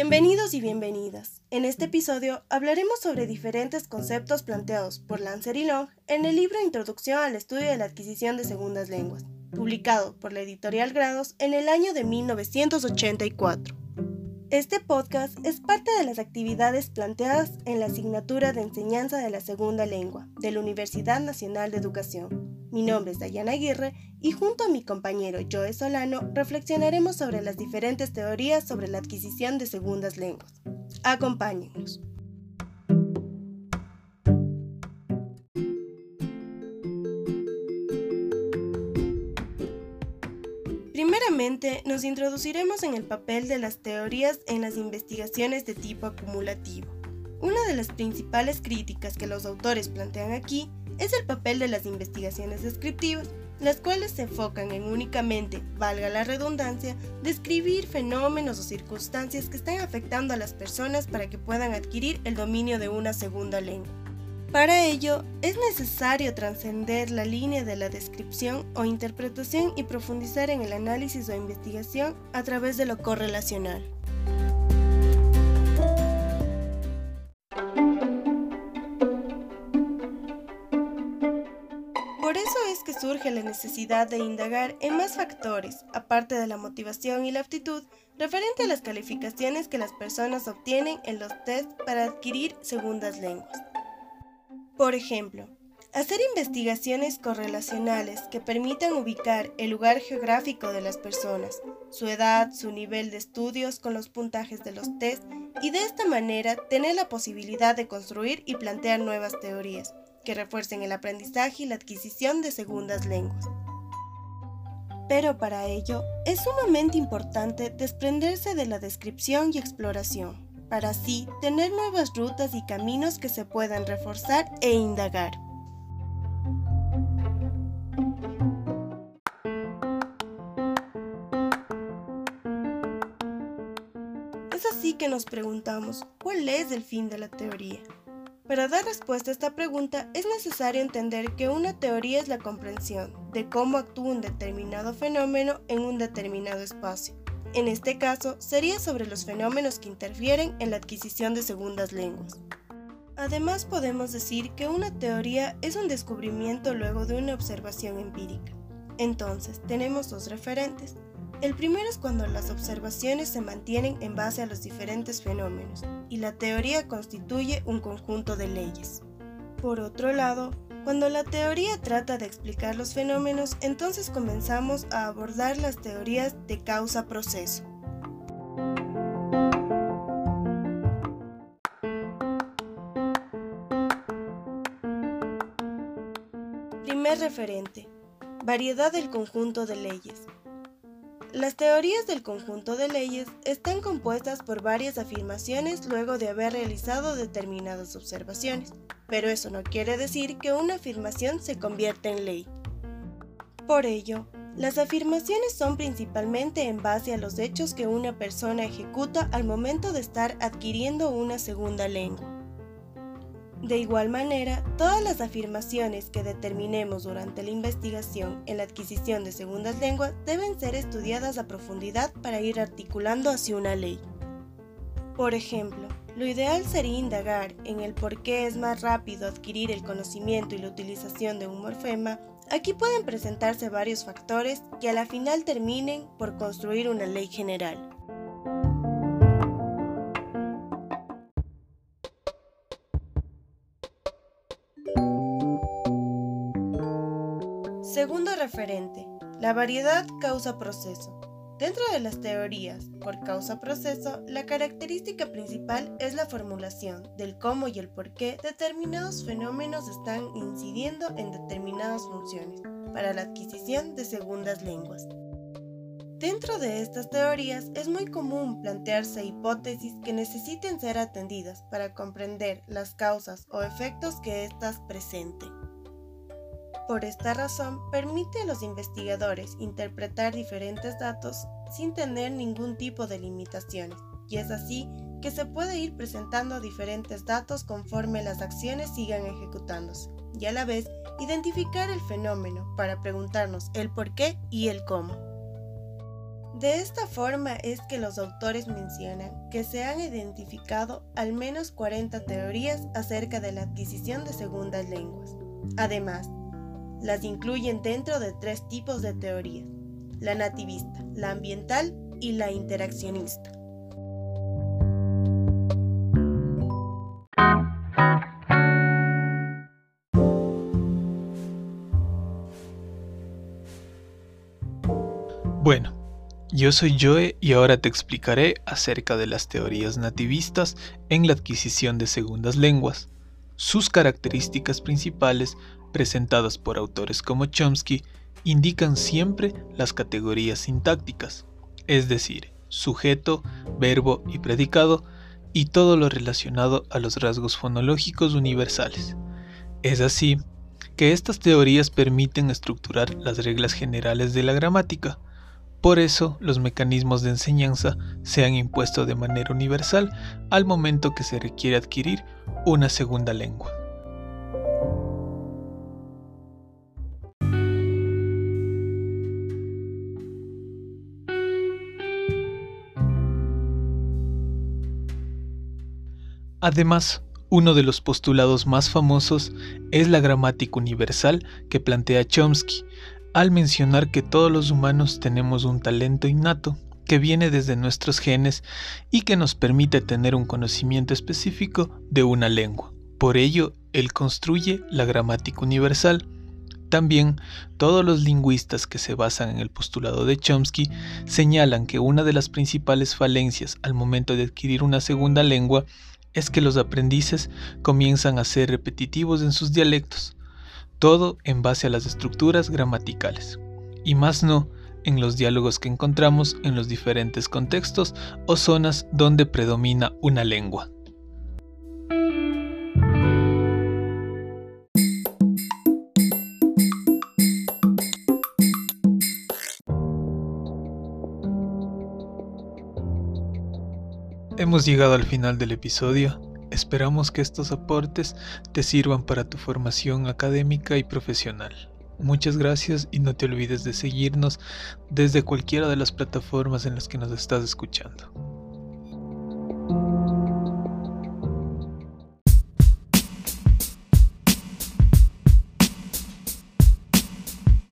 Bienvenidos y bienvenidas. En este episodio hablaremos sobre diferentes conceptos planteados por Lancer y Long en el libro Introducción al estudio de la adquisición de segundas lenguas, publicado por la editorial Grados en el año de 1984. Este podcast es parte de las actividades planteadas en la asignatura de enseñanza de la segunda lengua de la Universidad Nacional de Educación. Mi nombre es Dayana Aguirre y junto a mi compañero Joe Solano reflexionaremos sobre las diferentes teorías sobre la adquisición de segundas lenguas. Acompáñennos. Primeramente, nos introduciremos en el papel de las teorías en las investigaciones de tipo acumulativo. Una de las principales críticas que los autores plantean aquí es el papel de las investigaciones descriptivas, las cuales se enfocan en únicamente, valga la redundancia, describir fenómenos o circunstancias que están afectando a las personas para que puedan adquirir el dominio de una segunda lengua. Para ello, es necesario trascender la línea de la descripción o interpretación y profundizar en el análisis o investigación a través de lo correlacional. La necesidad de indagar en más factores, aparte de la motivación y la aptitud, referente a las calificaciones que las personas obtienen en los tests para adquirir segundas lenguas. Por ejemplo, hacer investigaciones correlacionales que permitan ubicar el lugar geográfico de las personas, su edad, su nivel de estudios con los puntajes de los test y de esta manera tener la posibilidad de construir y plantear nuevas teorías que refuercen el aprendizaje y la adquisición de segundas lenguas. Pero para ello es sumamente importante desprenderse de la descripción y exploración para así tener nuevas rutas y caminos que se puedan reforzar e indagar. Es así que nos preguntamos, ¿cuál es el fin de la teoría? Para dar respuesta a esta pregunta es necesario entender que una teoría es la comprensión de cómo actúa un determinado fenómeno en un determinado espacio en este caso, sería sobre los fenómenos que interfieren en la adquisición de segundas lenguas. Además, podemos decir que una teoría es un descubrimiento luego de una observación empírica. Entonces, tenemos dos referentes. El primero es cuando las observaciones se mantienen en base a los diferentes fenómenos y la teoría constituye un conjunto de leyes. Por otro lado, cuando la teoría trata de explicar los fenómenos, entonces comenzamos a abordar las teorías de causa-proceso. Primer referente. Variedad del conjunto de leyes. Las teorías del conjunto de leyes están compuestas por varias afirmaciones luego de haber realizado determinadas observaciones pero eso no quiere decir que una afirmación se convierta en ley. Por ello, las afirmaciones son principalmente en base a los hechos que una persona ejecuta al momento de estar adquiriendo una segunda lengua. De igual manera, todas las afirmaciones que determinemos durante la investigación en la adquisición de segundas lenguas deben ser estudiadas a profundidad para ir articulando hacia una ley. Por ejemplo, lo ideal sería indagar en el por qué es más rápido adquirir el conocimiento y la utilización de un morfema. Aquí pueden presentarse varios factores que a la final terminen por construir una ley general. La variedad causa proceso. Dentro de las teorías por causa-proceso, la característica principal es la formulación del cómo y el por qué determinados fenómenos están incidiendo en determinadas funciones para la adquisición de segundas lenguas. Dentro de estas teorías es muy común plantearse hipótesis que necesiten ser atendidas para comprender las causas o efectos que éstas presenten. Por esta razón, permite a los investigadores interpretar diferentes datos sin tener ningún tipo de limitaciones, y es así que se puede ir presentando diferentes datos conforme las acciones sigan ejecutándose, y a la vez identificar el fenómeno para preguntarnos el por qué y el cómo. De esta forma es que los autores mencionan que se han identificado al menos 40 teorías acerca de la adquisición de segundas lenguas. Además, las incluyen dentro de tres tipos de teorías, la nativista, la ambiental y la interaccionista. Bueno, yo soy Joe y ahora te explicaré acerca de las teorías nativistas en la adquisición de segundas lenguas. Sus características principales, presentadas por autores como Chomsky, indican siempre las categorías sintácticas, es decir, sujeto, verbo y predicado, y todo lo relacionado a los rasgos fonológicos universales. Es así que estas teorías permiten estructurar las reglas generales de la gramática, por eso los mecanismos de enseñanza se han impuesto de manera universal al momento que se requiere adquirir una segunda lengua. Además, uno de los postulados más famosos es la gramática universal que plantea Chomsky, al mencionar que todos los humanos tenemos un talento innato que viene desde nuestros genes y que nos permite tener un conocimiento específico de una lengua. Por ello, él construye la gramática universal. También, todos los lingüistas que se basan en el postulado de Chomsky señalan que una de las principales falencias al momento de adquirir una segunda lengua es que los aprendices comienzan a ser repetitivos en sus dialectos, todo en base a las estructuras gramaticales, y más no en los diálogos que encontramos en los diferentes contextos o zonas donde predomina una lengua. Hemos llegado al final del episodio Esperamos que estos aportes te sirvan para tu formación académica y profesional. Muchas gracias y no te olvides de seguirnos desde cualquiera de las plataformas en las que nos estás escuchando.